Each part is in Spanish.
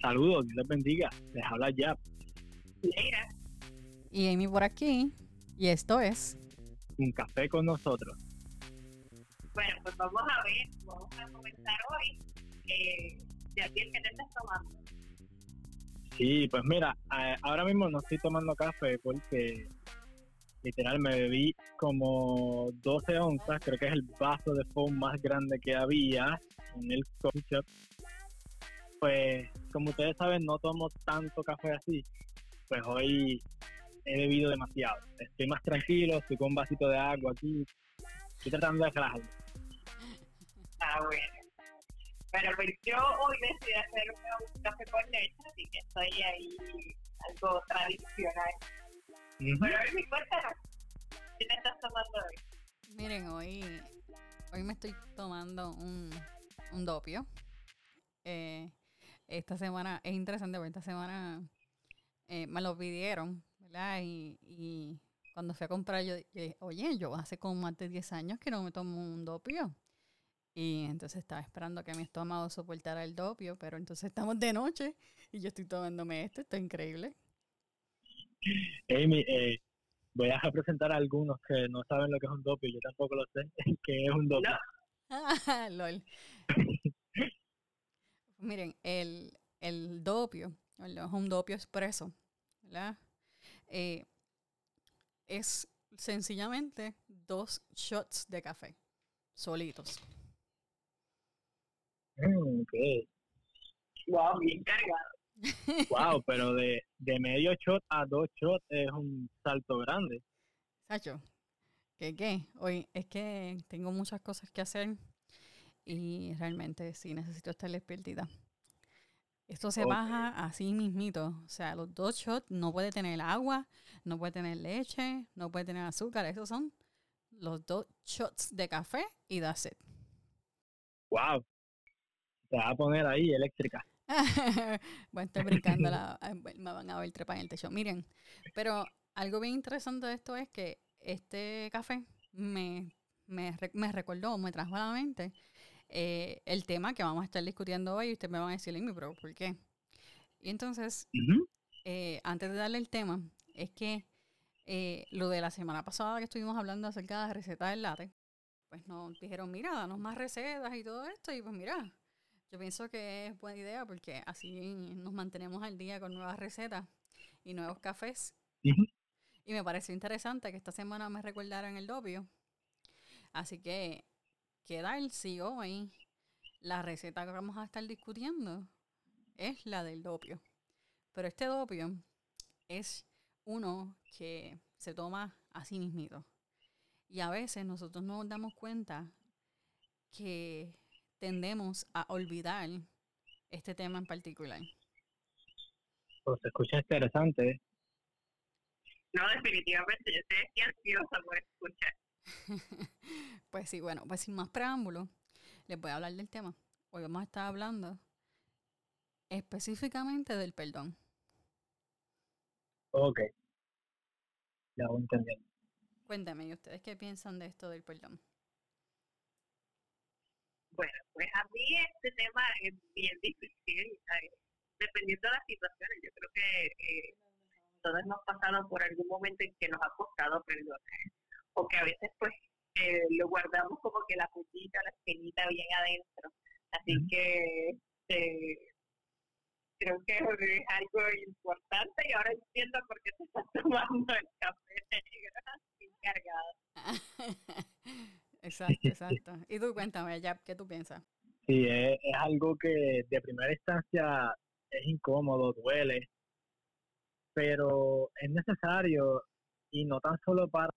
Saludos, Dios les bendiga. Les habla ya. Mira, Y Amy por aquí. Y esto es. Un café con nosotros. bueno, pues vamos a ver, vamos a comenzar hoy. Eh, de aquí el que te estás tomando. Sí, pues mira, eh, ahora mismo no estoy tomando café porque literal me bebí como 12 onzas, creo que es el vaso de foam más grande que había en el coffee shop. Pues como ustedes saben, no tomo tanto café así, pues hoy he bebido demasiado. Estoy más tranquilo, estoy con un vasito de agua aquí, estoy tratando de relajarme. Ah, bueno. Pero pues yo hoy decidí hacer un café con leche, así que estoy ahí algo tradicional. Pero hoy mi cuéntanos, ¿qué te estás tomando hoy? Miren, hoy, hoy me estoy tomando un, un dopio. Eh, esta semana es interesante porque esta semana eh, me lo pidieron, ¿verdad? Y, y cuando fui a comprar, yo, dije, oye, yo hace como más de 10 años que no me tomo un dopio. Y entonces estaba esperando que mi estómago soportara el dopio, pero entonces estamos de noche y yo estoy tomándome esto, está increíble. Amy, eh, voy a presentar a algunos que no saben lo que es un dopio, yo tampoco lo sé, que es un dopio. Ah, lol. Miren, el, el dopio, el- es un dopio expreso, ¿verdad? Eh, es sencillamente dos shots de café, solitos. Mm, ok. Wow, bien cargado. Wow, pero de, de medio shot a dos shots es un salto grande. Sacho, ¿qué qué? Hoy es que tengo muchas cosas que hacer y realmente sí necesito estar despiertita. Esto se Ok. baja así mismito. O sea, los dos shots no puede tener agua, no puede tener leche, no puede tener azúcar. Esos son los dos shots de café y that's it. Wow. Te va a poner ahí eléctrica. Voy a estar brincando, la, me van a ver trepar en el techo. Miren, pero algo bien interesante de esto es que este café me, me, me recordó, me trajo a la mente eh, el tema que vamos a estar discutiendo hoy y ustedes me van a decir, "Amy, pero ¿por qué? Y entonces, Ujú. eh, antes de darle el tema, es que eh, lo de la semana pasada que estuvimos hablando acerca de la receta del latte, pues nos dijeron, mira, danos más recetas y todo esto, y pues mira, yo pienso que es buena idea porque así nos mantenemos al día con nuevas recetas y nuevos cafés. Ujú. Y me pareció interesante que esta semana me recordaran el dopio. Así que queda el sí hoy. La receta que vamos a estar discutiendo es la del dopio. Pero este dopio es uno que se toma a sí mismito. Y a veces nosotros no nos damos cuenta que tendemos a olvidar este tema en particular. Pues se escucha interesante. ¿eh? No, definitivamente, yo estoy ansiosa por escuchar. Pues sí, bueno, pues sin más preámbulo, les voy a hablar del tema. Hoy vamos a estar hablando específicamente del perdón. Ok. Ya voy entendiendo. Cuéntame, ¿y ustedes qué piensan de esto del perdón? Bueno, pues a mí este tema es bien difícil, eh, dependiendo de las situaciones. Yo creo que eh, todos hemos pasado por algún momento en que nos ha costado perdonar, o que a veces pues eh, lo guardamos como que la puntita, la espinita bien adentro. Así que este, creo que es algo importante y ahora entiendo por qué te estás tomando el café negro sin cargado. exacto, exacto. Y tú cuéntame, Yap, ¿qué tú piensas? Sí, es, es algo que de primera instancia es incómodo, duele, pero es necesario y no tan solo para,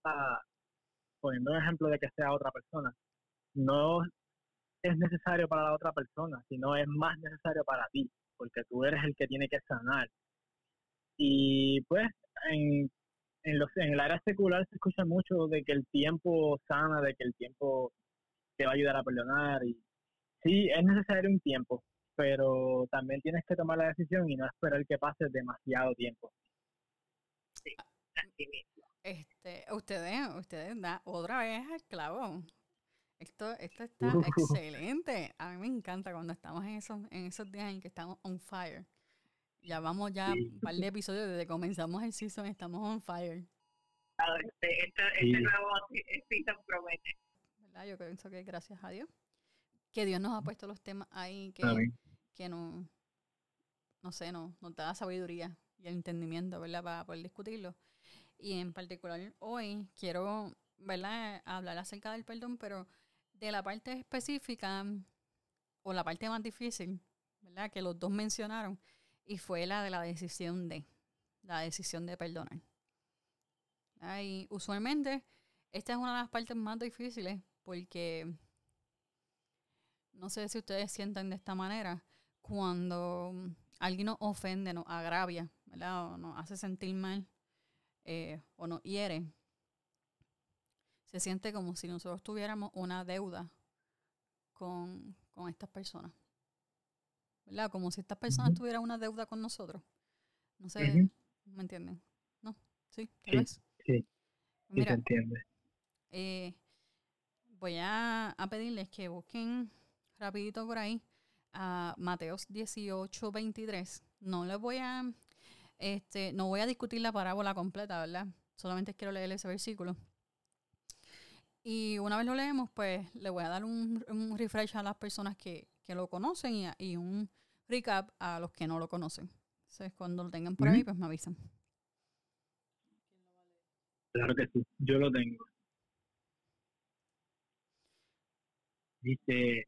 poniendo un ejemplo de que sea otra persona, no es necesario para la otra persona, sino es más necesario para ti, porque tú eres el que tiene que sanar. Y pues en, en, los, en el área secular se escucha mucho de que el tiempo sana, de que el tiempo te va a ayudar a perdonar y sí, es necesario un tiempo, pero también tienes que tomar la decisión y no esperar que pase demasiado tiempo. Mismo. Este, ustedes, ustedes da otra vez al clavo. Esto, esto está Uh. excelente. A mí me encanta cuando estamos en esos, en esos días en que estamos on fire. Ya vamos ya un par de episodios desde que comenzamos el season, estamos on fire. Este, este, este nuevo season promete. ¿Verdad? Yo pienso que gracias a Dios. Que Dios nos ha puesto los temas ahí que, que no, no sé, no, nos da la sabiduría y el entendimiento, ¿verdad? Para poder discutirlo. Y en particular hoy quiero. Hablar acerca del perdón, pero de la parte específica o la parte más difícil, ¿verdad? Que los dos mencionaron, y fue la de la decisión de, la decisión de perdonar. Y usualmente esta es una de las partes más difíciles porque no sé si ustedes sientan de esta manera, cuando alguien nos ofende, nos agravia, ¿verdad? O nos hace sentir mal eh, o nos hiere, se siente como si nosotros tuviéramos una deuda con, con estas personas. ¿verdad? Como si estas personas tuvieran una deuda con nosotros. No sé, ¿me entienden? ¿No? ¿Sí? Sí, sí. Mira. Eh, voy a, pedirles que busquen rapidito por ahí a Mateos 18, 23. No les voy a, este, no voy a discutir la parábola completa, ¿verdad? Solamente quiero leer ese versículo. Y una vez lo leemos, pues le voy a dar un, un refresh a las personas que, que lo conocen y, y, un recap a los que no lo conocen. Entonces, cuando lo tengan por ahí, pues me avisan. Claro que sí, yo lo tengo. Dice,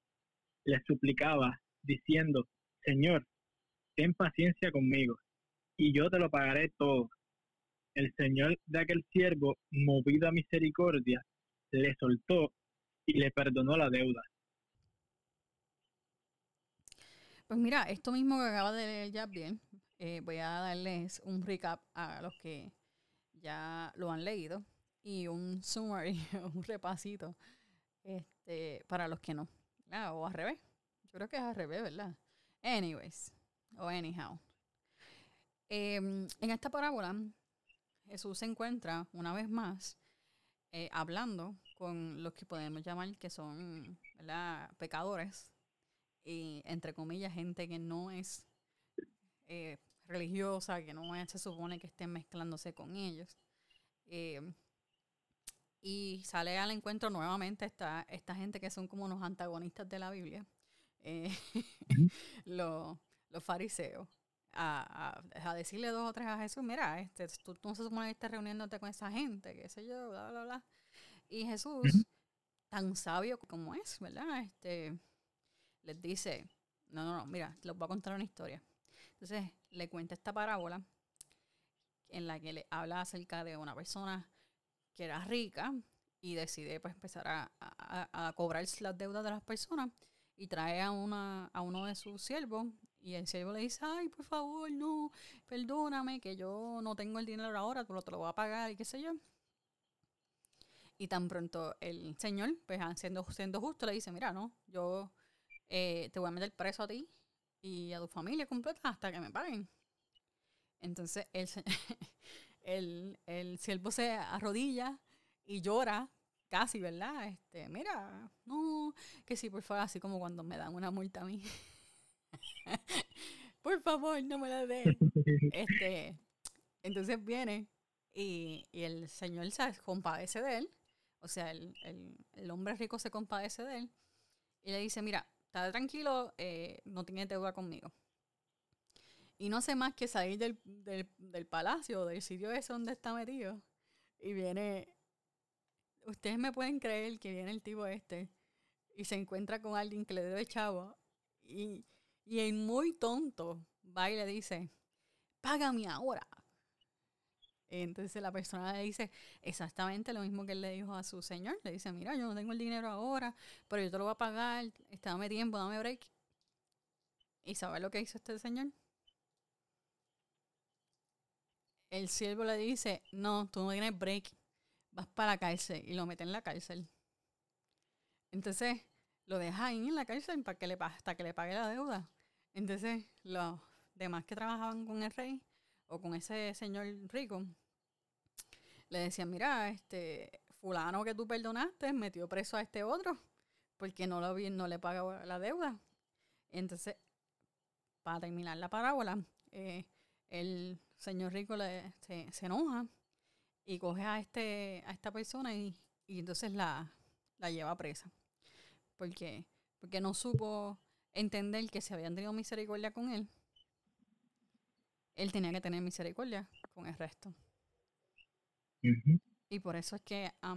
le suplicaba, diciendo, Señor, ten paciencia conmigo, y yo te lo pagaré todo. El señor de aquel siervo, movido a misericordia, le soltó y le perdonó la deuda. Pues mira, esto mismo que acaba de leer ya bien, eh, voy a darles un recap a los que ya lo han leído y un summary, un repasito este, para los que no. Ah, o al revés. Yo creo que es al revés, ¿verdad? Anyways, o anyhow. Em, en esta parábola, Jesús se encuentra una vez más eh, hablando con los que podemos llamar que son pecadores y entre comillas gente que no es eh, religiosa, que no se supone que estén mezclándose con ellos. Em, y sale al encuentro nuevamente esta, esta gente que son como los antagonistas de la Biblia, eh, los, fariseos, a, a, decirle dos o tres a Jesús, mira, este, tú, no se supone que estés reuniéndote con esa gente, qué sé yo, bla, bla, bla. Y Jesús, tan sabio como es, ¿verdad? Este, les dice, no, no, no, mira, les voy a contar una historia. Entonces, le cuenta esta parábola en la que le habla acerca de una persona que era rica y decide pues empezar a, a, cobrar las deudas de las personas y trae a, una, a uno de sus siervos y el siervo le dice, ay, por favor, no, perdóname, que yo no tengo el dinero ahora, pero te lo voy a pagar y qué sé yo. Y tan pronto el señor, pues siendo, siendo justo, le dice, mira, no, yo eh, te voy a meter preso a ti y a tu familia completa hasta que me paguen. Entonces el, el, el siervo se arrodilla y llora casi, ¿verdad? Este, mira, no, que sí, por favor, así como cuando me dan una multa a mí. por favor, no me la den. Este, entonces viene y, y, el señor se compadece de él, o sea, el, el, el, hombre rico se compadece de él y le dice, mira, está tranquilo, eh, no tiene deuda conmigo. Y no sé más que salir del, del, del palacio, del sitio ese donde está metido. Y viene. Ustedes me pueden creer que viene el tipo este y se encuentra con alguien que le debe chavo. Y, y el muy tonto va y le dice: Págame ahora. Entonces la persona le dice exactamente lo mismo que él le dijo a su señor. Le dice, mira, yo no tengo el dinero ahora, pero yo te lo voy a pagar, dame tiempo, dame break. ¿Y sabe lo que hizo este señor? El siervo le dice, no, tú no tienes break, vas para la cárcel y lo mete en la cárcel. Entonces lo deja ahí en la cárcel para que le, hasta que le pague la deuda. Entonces los demás que trabajaban con el rey o con ese señor rico le decían, mira, este fulano que tú perdonaste metió preso a este otro porque no, lo, no le pagó la deuda. Entonces, para terminar la parábola, eh, el señor rico le, se, enoja y coge a, este, a esta persona y, entonces la, la lleva presa. Porque, porque no supo entender que si habían tenido misericordia con él, él tenía que tener misericordia con el resto. Y por eso es que a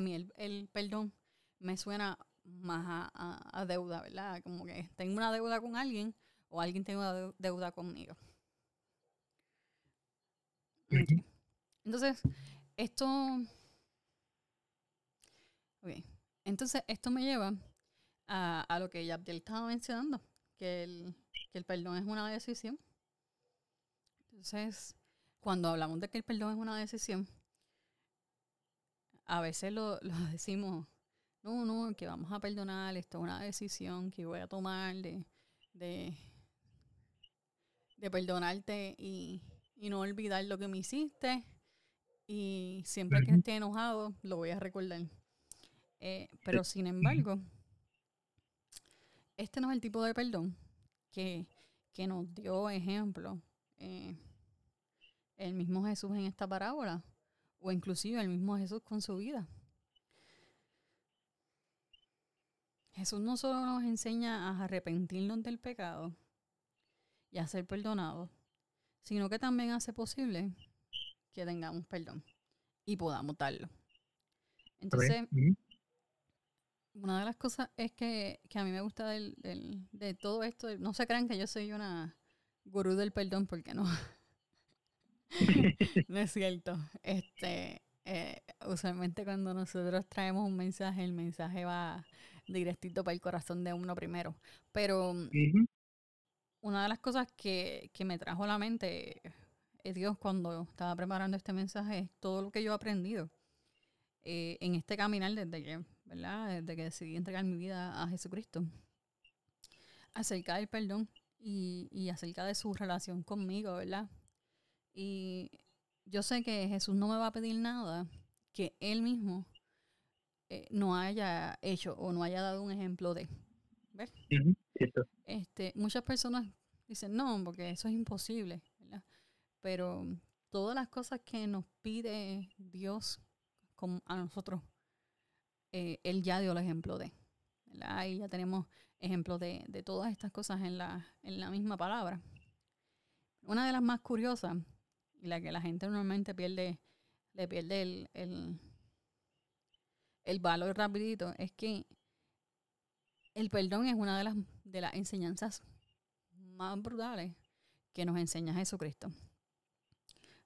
mí el, el, perdón me suena más a, deuda, ¿verdad? Como que tengo una deuda con alguien o alguien tiene una deuda conmigo. Entonces, esto... Entonces, esto me lleva a, a lo que ya estaba mencionando, que el, que el perdón es una decisión. Entonces, cuando hablamos de que el perdón es una decisión, a veces lo, lo decimos, no, no, que vamos a perdonar, esto es una decisión que voy a tomar de, de, de perdonarte y, y no olvidar lo que me hiciste. Y siempre que esté enojado, lo voy a recordar. Eh, pero sin embargo, este no es el tipo de perdón que, que nos dio ejemplo eh, el mismo Jesús en esta parábola, o inclusive el mismo Jesús con su vida. Jesús no solo nos enseña a arrepentirnos del pecado y a ser perdonados, sino que también hace posible que tengamos perdón y podamos darlo. Entonces, una de las cosas es que, a mí me gusta de todo esto, no se crean que yo soy una gurú del perdón, porque no. no es cierto. Este, eh, usualmente cuando nosotros traemos un mensaje, el mensaje va directito para el corazón de uno primero. Pero una de las cosas que, que me trajo a la mente eh, Dios cuando estaba preparando este mensaje es todo lo que yo he aprendido eh, en este caminar desde que, ¿verdad? Desde que decidí entregar mi vida a Jesucristo. Acerca del perdón y, y acerca de su relación conmigo, ¿verdad? Y yo sé que Jesús no me va a pedir nada que Él mismo eh, no haya hecho o no haya dado un ejemplo de. ¿Ves? Este, muchas personas dicen, no, porque eso es imposible, ¿verdad? Pero todas las cosas que nos pide Dios a nosotros, eh, Él ya dio el ejemplo de. Ahí ya tenemos ejemplos de, de, todas estas cosas en la, en la misma palabra. Una de las más curiosas, y la que la gente normalmente pierde, le pierde el, el, el valor rapidito, es que el perdón es una de las, de las enseñanzas más brutales que nos enseña Jesucristo.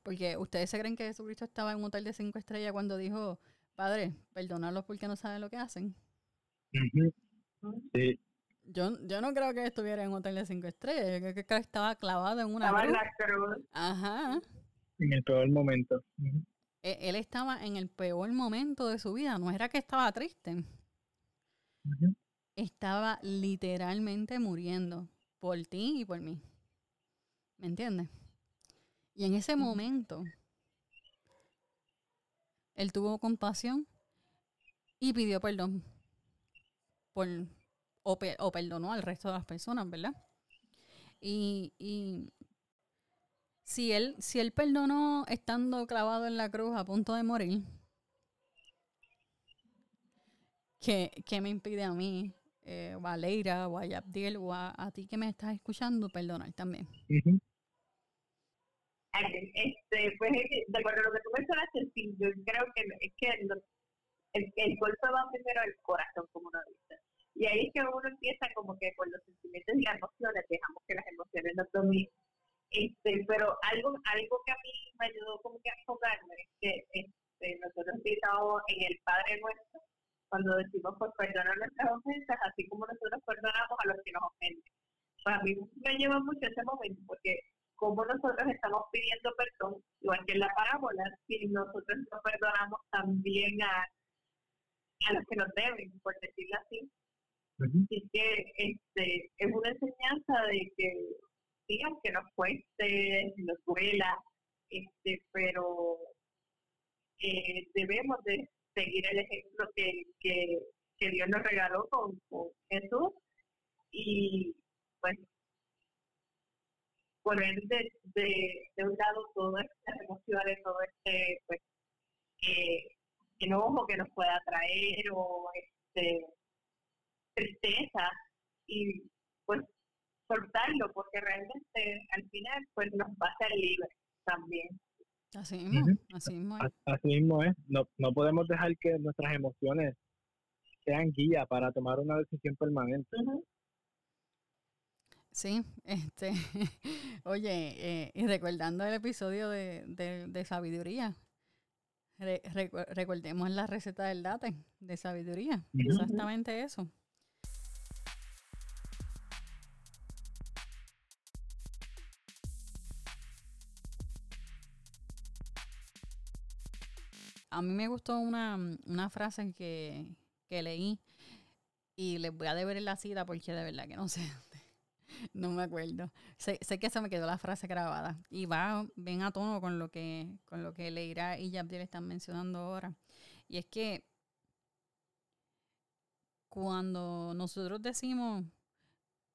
Porque ustedes se creen que Jesucristo estaba en un hotel de cinco estrellas cuando dijo, Padre, perdonarlos porque no saben lo que hacen. Sí. Yo, yo no creo que estuviera en un hotel de cinco estrellas. Yo creo que estaba clavado en una estaba En la cruz. Ajá. En el peor momento. E, él, estaba en el peor momento de su vida. No era que estaba triste. Estaba literalmente muriendo por ti y por mí. ¿Me entiendes? Y en ese momento, él tuvo compasión y pidió perdón por, o, perdonó al resto de las personas, ¿verdad? Y, y si él, si él perdonó estando clavado en la cruz a punto de morir, ¿qué, me impide a mí, eh, o a Leira, o a Yabdiel, o a, ti que me estás escuchando, perdonar también? Este, pues, de acuerdo a lo que tú mencionaste, sí, yo creo que es que el, el, golpe va primero al corazón, como uno dice. Y ahí es que uno empieza como que con los sentimientos y las emociones, dejamos que las emociones nos dominen. Este, pero algo, algo que a mí me ayudó como que a enfocarme es que este, nosotros estamos en el Padre Nuestro, cuando decimos pues perdonar nuestras ofensas, así como nosotros perdonamos a los que nos ofenden. Para mí me lleva mucho ese momento, porque cómo nosotros estamos pidiendo perdón, igual que en la parábola, si nosotros no perdonamos también a, a los que nos deben, por decirlo así. Así que este, es una enseñanza de que, sí, aunque nos cueste, nos duela, este, pero eh, debemos de seguir el ejemplo que, que, que Dios nos regaló con, con Jesús y pues poner de, de, un lado todas estas emociones, todo este pues eh, enojo que nos pueda traer o este tristeza y pues soltarlo porque realmente al final pues nos va a ser libre también. Así mismo, así mismo es. Así mismo es. No, no podemos dejar que nuestras emociones sean guía para tomar una decisión permanente. Sí, este, oye, eh, y recordando el episodio de, de, sabiduría, recordemos la receta del date de sabiduría, exactamente eso. A mí me gustó una, una frase que, que leí y les voy a deber la cita porque de verdad que no sé no me acuerdo. Sé, que se me quedó la frase grabada y va bien a tono con lo que, con lo que Leira y están mencionando ahora. Y es que cuando nosotros decimos,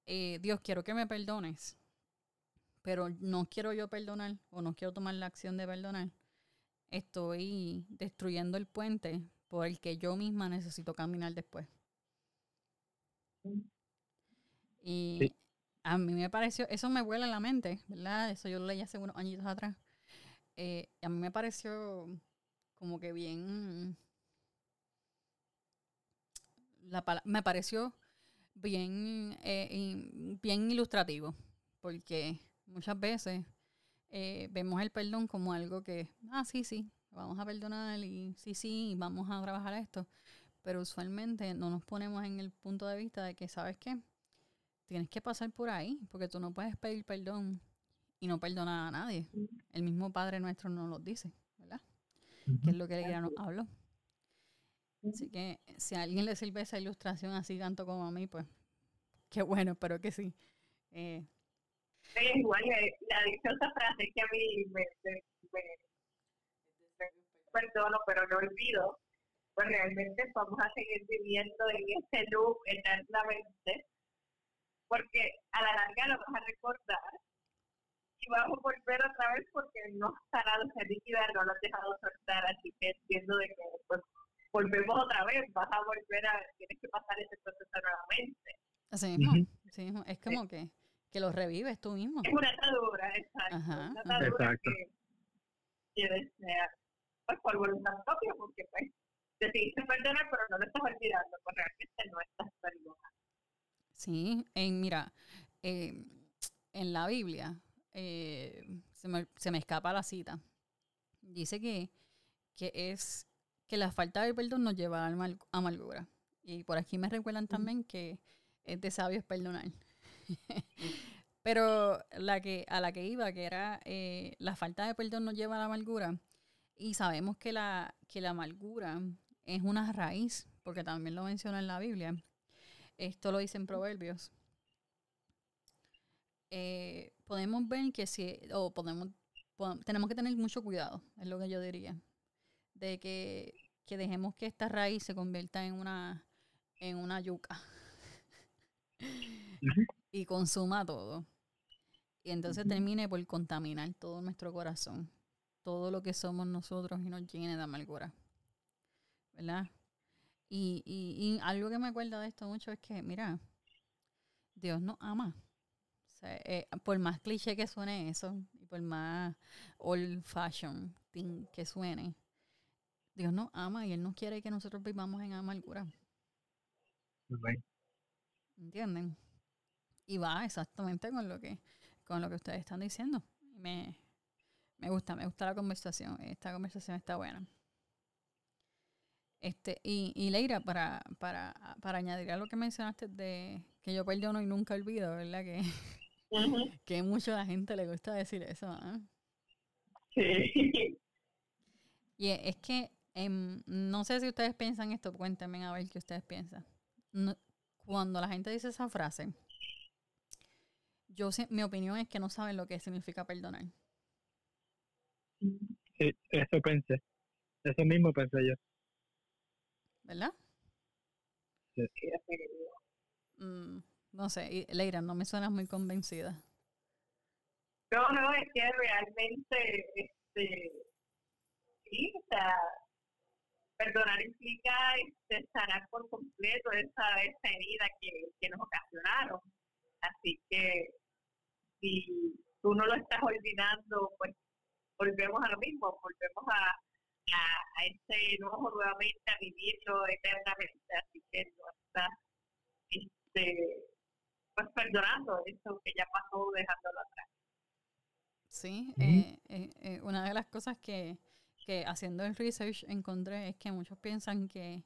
eh, Dios, quiero que me perdones, pero no quiero yo perdonar o no quiero tomar la acción de perdonar, estoy destruyendo el puente por el que yo misma necesito caminar después. Y a mí me pareció, eso me vuela en la mente, ¿verdad? Eso yo lo leí hace unos añitos atrás. Eh, a mí me pareció como que bien, la, me pareció bien, eh, bien ilustrativo, porque muchas veces eh, vemos el perdón como algo que, ah, sí, sí, vamos a perdonar y sí, sí, vamos a trabajar esto, pero usualmente no nos ponemos en el punto de vista de que, ¿sabes qué? tienes que pasar por ahí, porque tú no puedes pedir perdón y no perdonar a nadie. El mismo Padre nuestro nos lo dice, ¿verdad? Que es lo que el nos habló. Así que si a alguien le sirve esa ilustración así tanto como a mí, pues qué bueno, espero que sí. Eh, igual, eh, la dichosa frase que a mí me, me, perdono, pero no olvido, pues realmente vamos a seguir viviendo en este loop eternamente porque a la larga lo vas a recordar y vamos a volver otra vez porque no has parado esa liquidar, no lo has dejado soltar, así que entiendo de que pues volvemos otra vez, vas a volver a, tienes que pasar ese proceso nuevamente. Así mismo, sí, es como que, que lo revives tú mismo. Es una atadura, exacto. una atadura exacto. que, que desea, pues por voluntad propia, porque pues decidiste perdonar, pero no lo estás olvidando, pues realmente no estás perdonando. Sí, en, mira, eh, en la Biblia, eh, se, me, se, me, escapa la cita, dice que, que es que la falta de perdón nos lleva a amargura. Y por aquí me recuerdan también que es de sabios perdonar. Pero la que, a la que iba, que era eh, la falta de perdón nos lleva a la amargura. Y sabemos que la, que la amargura es una raíz, porque también lo menciona en la Biblia. Esto lo dicen Proverbios. Eh, podemos ver que si, o podemos, tenemos que tener mucho cuidado, es lo que yo diría, de que, dejemos que esta raíz se convierta en una, en una yuca y consuma todo. Y entonces termine por contaminar todo nuestro corazón, todo lo que somos nosotros y nos llene de amargura. ¿Verdad? Y, y, algo que me acuerdo de esto mucho es que, mira, Dios nos ama. Eh, por más cliché que suene eso, y por más old fashion thing que suene, Dios nos ama y Él no quiere que nosotros vivamos en amargura. ¿Entienden? Y va exactamente con lo que, con lo que ustedes están diciendo. Me, me gusta, me gusta la conversación. Esta conversación está buena. Este, y, y Leira, para, para, para añadir a lo que mencionaste de que yo perdono y nunca olvido, ¿verdad? Que que mucho a la gente le gusta decir eso. ¿ah? Sí. Y es que em, no sé si ustedes piensan esto, cuéntenme a ver qué ustedes piensan. cuando la gente dice esa frase, yo mi opinión es que no saben lo que significa perdonar. Sí, eso pensé. Eso mismo pensé yo. ¿Verdad? Sí. Mm, no sé, Leira, no me suenas muy convencida. No, no, es que realmente, este, sí, o sea, perdonar implica este, sanar por completo esa, esa herida que, que nos ocasionaron. Así que si tú no lo estás olvidando, pues volvemos a lo mismo, volvemos a, a, a ese enojo nuevamente, a vivirlo eternamente. Así que no estás este, pues perdonando eso que ya pasó, dejándolo atrás. Sí, eh, eh, eh, una de las cosas que, que haciendo el research encontré es que muchos piensan que,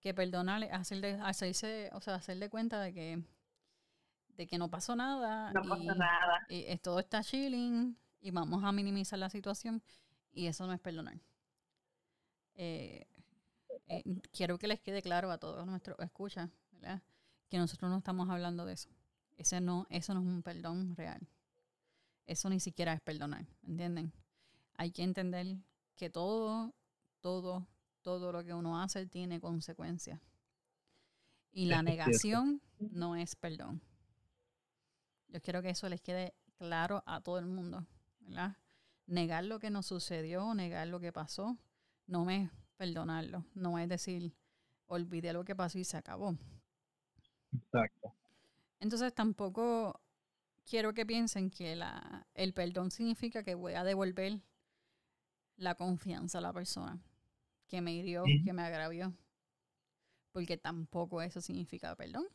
que perdonar es hacerle, hacerse, o sea, hacerle cuenta de que, de que no pasó nada. No pasó nada. Y, todo está chilling y vamos a minimizar la situación y eso no es perdonar. quiero que les quede claro a todos nuestros escuchas, ¿verdad? que nosotros no estamos hablando de eso. Ese no, eso no es un perdón real. Eso ni siquiera es perdonar, ¿entienden? Hay que entender que todo, todo, todo lo que uno hace tiene consecuencias. Y la negación no es perdón. Yo quiero que eso les quede claro a todo el mundo, ¿verdad? Negar lo que nos sucedió, negar lo que pasó, no es perdonarlo, no es decir, olvidé lo que pasó y se acabó. Exacto. Entonces tampoco quiero que piensen que la, el perdón significa que voy a devolver la confianza a la persona que me hirió, que me agravió. Porque tampoco eso significa perdón.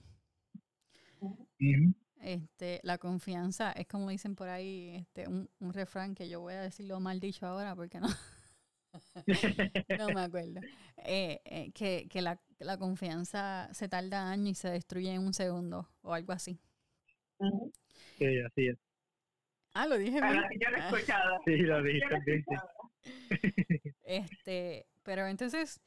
Este, la confianza es como dicen por ahí, este, un, un refrán que yo voy a decirlo mal dicho ahora porque no, no me acuerdo. Eh, eh, que que la, la, confianza se tarda años y se destruye en un segundo o algo así. Sí, así es. Ah, lo dije bien. Yo lo he ah. escuchado. Sí, lo dije también. este, pero entonces,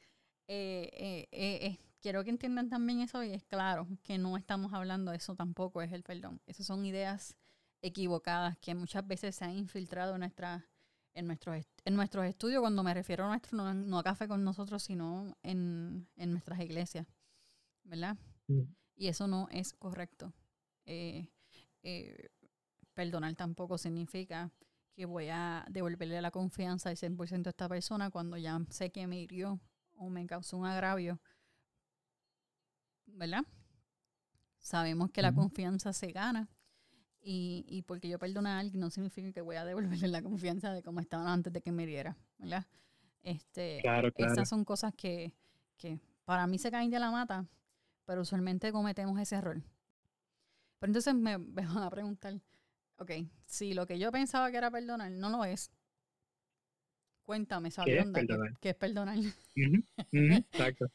eh, eh, quiero que entiendan también eso y es claro que no estamos hablando de eso tampoco, es el perdón. Esas son ideas equivocadas que muchas veces se han infiltrado en nuestra en nuestros, en nuestros estudios, cuando me refiero a nuestro, no, a café con nosotros, sino en, nuestras iglesias, ¿verdad? Mm. Y eso no es correcto. Eh, eh, perdonar tampoco significa que voy a devolverle la confianza al 100% a esta persona cuando ya sé que me hirió o me causó un agravio, ¿verdad? Sabemos que la confianza se gana y, y porque yo perdono a alguien no significa que voy a devolverle la confianza de cómo estaban antes de que me diera, ¿verdad? Este, Estas son cosas que, que para mí se caen de la mata, pero usualmente cometemos ese error. Pero entonces me, van a preguntar, ok, si lo que yo pensaba que era perdonar no lo es, cuéntame, ¿sabes ¿Qué, ¿Qué, es perdonar? exacto.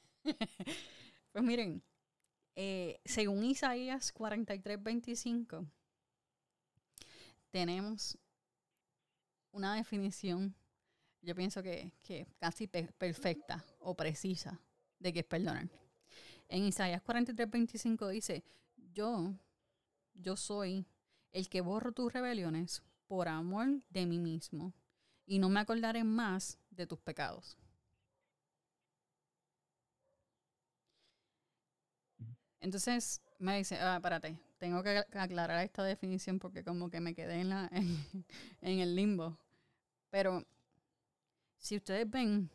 pues miren, eh, según Isaías 43, 25, tenemos una definición, yo pienso que, que casi perfecta o precisa de qué es perdonar. En Isaías 43, 25 dice, yo, yo soy el que borro tus rebeliones por amor de mí mismo y no me acordaré más de tus pecados. Entonces me dice, ah, espérate, tengo que aclarar esta definición porque como que me quedé en, la, en, el limbo. Pero si ustedes ven,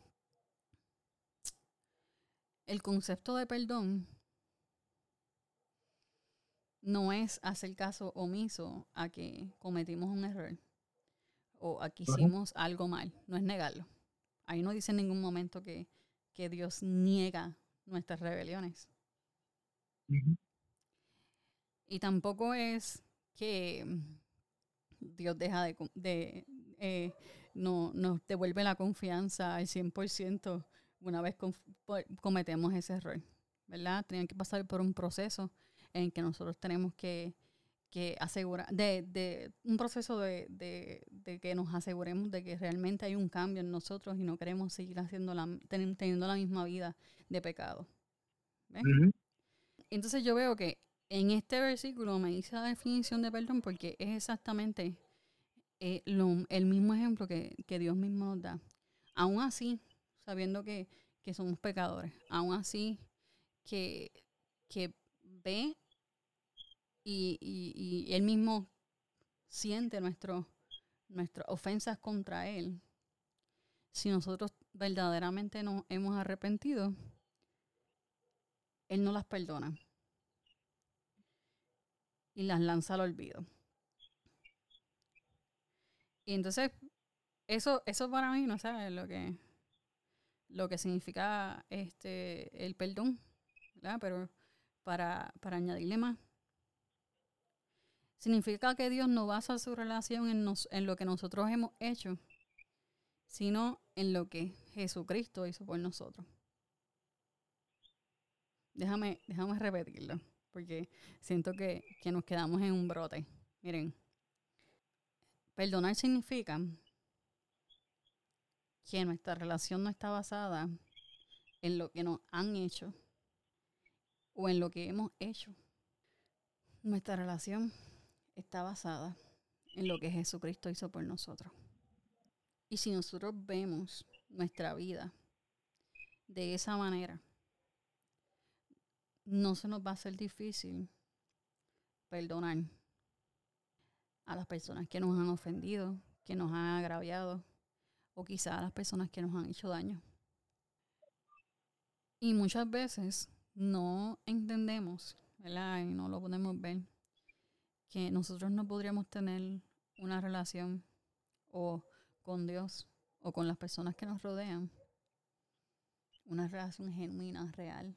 el concepto de perdón no es hacer caso omiso a que cometimos un error o a que hicimos algo mal, no es negarlo. Ahí no dice en ningún momento que, Dios niega nuestras rebeliones. Y tampoco es que Dios deja de, eh, no, nos devuelve la confianza al 100% una vez cometemos ese error, ¿verdad? Tienen que pasar por un proceso en que nosotros tenemos que, que asegura, de, de un proceso de, de, de, que nos aseguremos de que realmente hay un cambio en nosotros y no queremos seguir haciendo la, teniendo la misma vida de pecado. Entonces yo veo que en este versículo me dice la definición de perdón porque es exactamente eh, el mismo ejemplo que, Dios mismo nos da. Aún así, sabiendo que, somos pecadores, aún así que, que ve y, y, Él mismo siente nuestras ofensas contra Él. Si nosotros verdaderamente nos hemos arrepentido, Él no las perdona y las lanza al olvido. Y entonces, eso, eso para mí, no sabes lo que, lo que significa este el perdón, ¿verdad? Pero para, para añadirle más, significa que Dios no basa su relación en, en lo que nosotros hemos hecho, sino en lo que Jesucristo hizo por nosotros. Déjame, déjame repetirlo, porque siento que, que nos quedamos en un brote. Miren, perdonar significa que nuestra relación no está basada en lo que nos han hecho o en lo que hemos hecho. Nuestra relación está basada en lo que Jesucristo hizo por nosotros. Y si nosotros vemos nuestra vida de esa manera, no se nos va a hacer difícil perdonar a las personas que nos han ofendido, que nos han agraviado, o quizá a las personas que nos han hecho daño. Y muchas veces no entendemos, ¿verdad? Y no lo podemos ver, que nosotros no podríamos tener una relación o con Dios o con las personas que nos rodean, una relación genuina, real.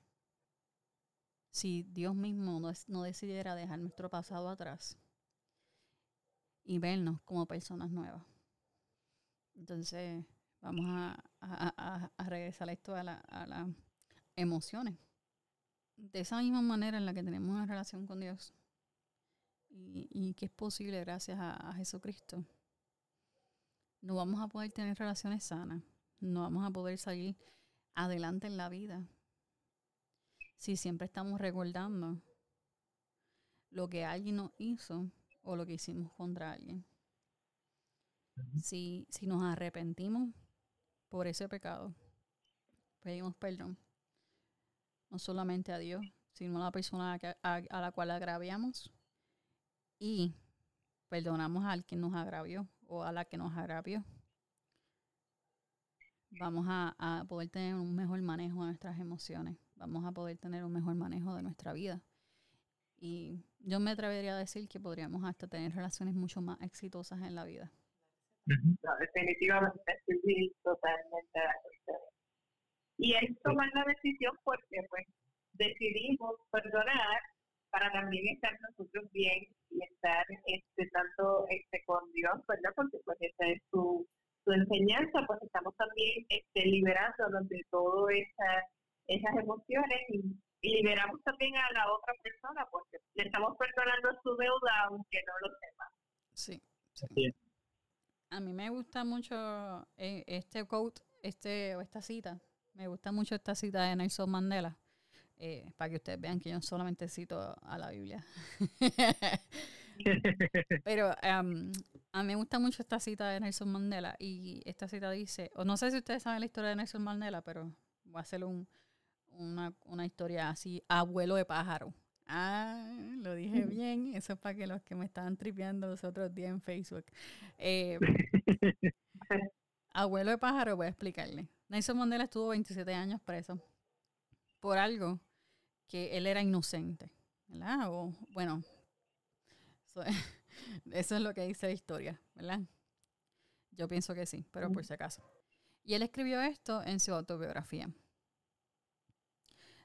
Si Dios mismo no, decidiera dejar nuestro pasado atrás y vernos como personas nuevas. Entonces, vamos a, regresar esto a, a las emociones. De esa misma manera en la que tenemos una relación con Dios, y, que es posible gracias a, Jesucristo, no vamos a poder tener relaciones sanas, no vamos a poder salir adelante en la vida si siempre estamos recordando lo que alguien nos hizo o lo que hicimos contra alguien. Si, si nos arrepentimos por ese pecado, pedimos perdón, no solamente a Dios, sino a la persona a, a la cual agraviamos y perdonamos al que nos agravió o a la que nos agravió, vamos a, poder tener un mejor manejo de nuestras emociones, vamos a poder tener un mejor manejo de nuestra vida. Y yo me atrevería a decir que podríamos hasta tener relaciones mucho más exitosas en la vida. definitivamente, estoy totalmente Y es tomar la decisión porque pues decidimos perdonar para también estar nosotros bien y estar este tanto este con Dios, ¿verdad? Porque pues esa es su, su enseñanza, pues estamos también este, liberándonos de todas esa, esas emociones y, liberamos también a la otra persona porque le estamos perdonando su deuda aunque no lo sepa. Sí, sí. A mí me gusta mucho eh, este quote, este, o esta cita. Me gusta mucho esta cita de Nelson Mandela eh, para que ustedes vean que yo solamente cito a la Biblia. Pero a mí me gusta mucho esta cita de Nelson Mandela y esta cita dice, o no sé si ustedes saben la historia de Nelson Mandela, pero voy a hacer un, una, una historia así, abuelo de pájaro. Ah, lo dije bien. Eso es para que los que me estaban tripeando los otros días en Facebook. Eh, abuelo de pájaro, voy a explicarle. Nelson Mandela estuvo 27 años preso por algo que él era inocente, ¿verdad? O, bueno, eso, es lo que dice la historia, ¿verdad? Yo pienso que sí, pero por si acaso. Y él escribió esto en su autobiografía.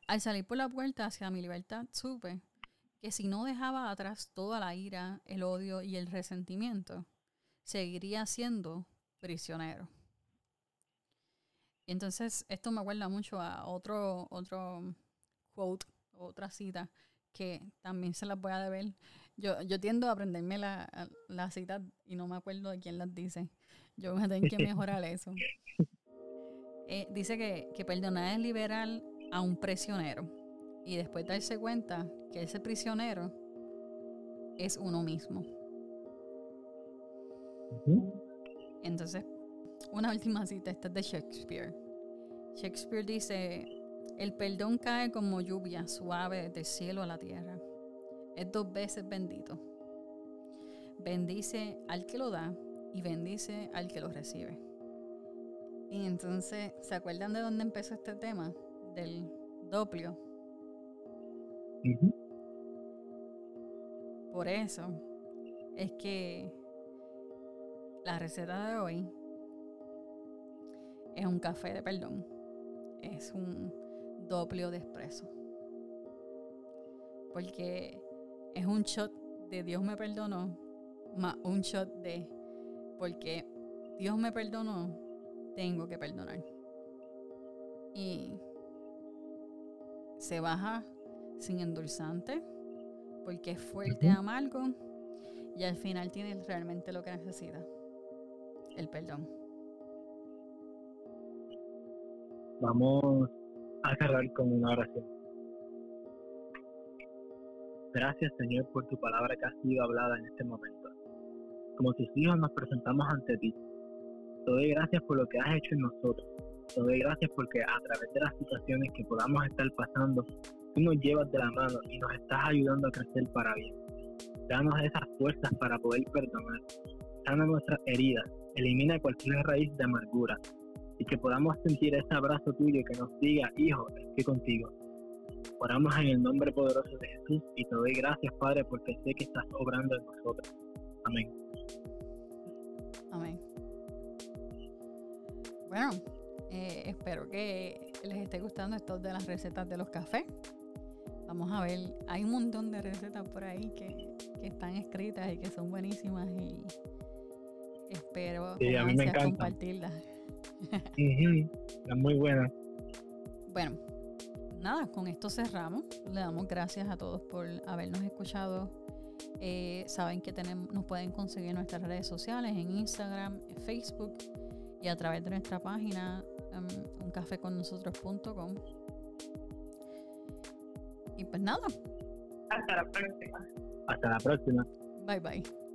Al salir por la puerta hacia mi libertad, supe que si no dejaba atrás toda la ira, el odio y el resentimiento, seguiría siendo prisionero. Entonces, esto me acuerda mucho a otro, otro quote, otra cita, que también se las voy a deber Yo, yo tiendo a aprenderme la, la cita y no me acuerdo de quién las dice. Yo voy a tener que mejorar eso. Eh, dice que, que perdonar es liberar a un prisionero y después darse cuenta que ese prisionero es uno mismo. Entonces, una última cita, esta es de Shakespeare. Shakespeare dice, el perdón cae como lluvia suave del cielo a la tierra. Es dos veces bendito. Bendice al que lo da y bendice al que lo recibe. Y entonces, ¿se acuerdan de dónde empezó este tema? Del doplio. Por eso es que la receta de hoy es un café de perdón. Es un doplio de espresso. Porque es un shot de Dios me perdonó, más un shot de porque Dios me perdonó, tengo que perdonar. Y se baja sin endulzante, porque es fuerte, amargo, y al final tiene realmente lo que necesita, el perdón. Vamos a cerrar con una oración. Gracias Señor por tu palabra que ha sido hablada en este momento. Como tus hijos nos presentamos ante ti. Te doy gracias por lo que has hecho en nosotros. Te doy gracias porque a través de las situaciones que podamos estar pasando, tú nos llevas de la mano y nos estás ayudando a crecer para bien. Danos esas fuerzas para poder perdonar. Sana nuestras heridas. Elimina cualquier raíz de amargura y que podamos sentir ese abrazo tuyo que nos diga, hijo, estoy contigo. Oramos en el nombre poderoso de Jesús y te doy gracias, Padre, porque sé que estás obrando en nosotros. Amén. Amén. Bueno, eh, espero que les esté gustando esto de las recetas de los cafés. Vamos a ver, hay un montón de recetas por ahí que, están escritas y que son buenísimas y espero compartirlas. Es muy buena. Bueno, nada, con esto cerramos. Le damos gracias a todos por habernos escuchado. Eh, saben que tenemos, nos pueden conseguir en nuestras redes sociales, en Instagram, en Facebook y a través de nuestra página um, uncafeconnosotros.com. Y pues nada. Hasta la próxima. Hasta la próxima. Bye bye.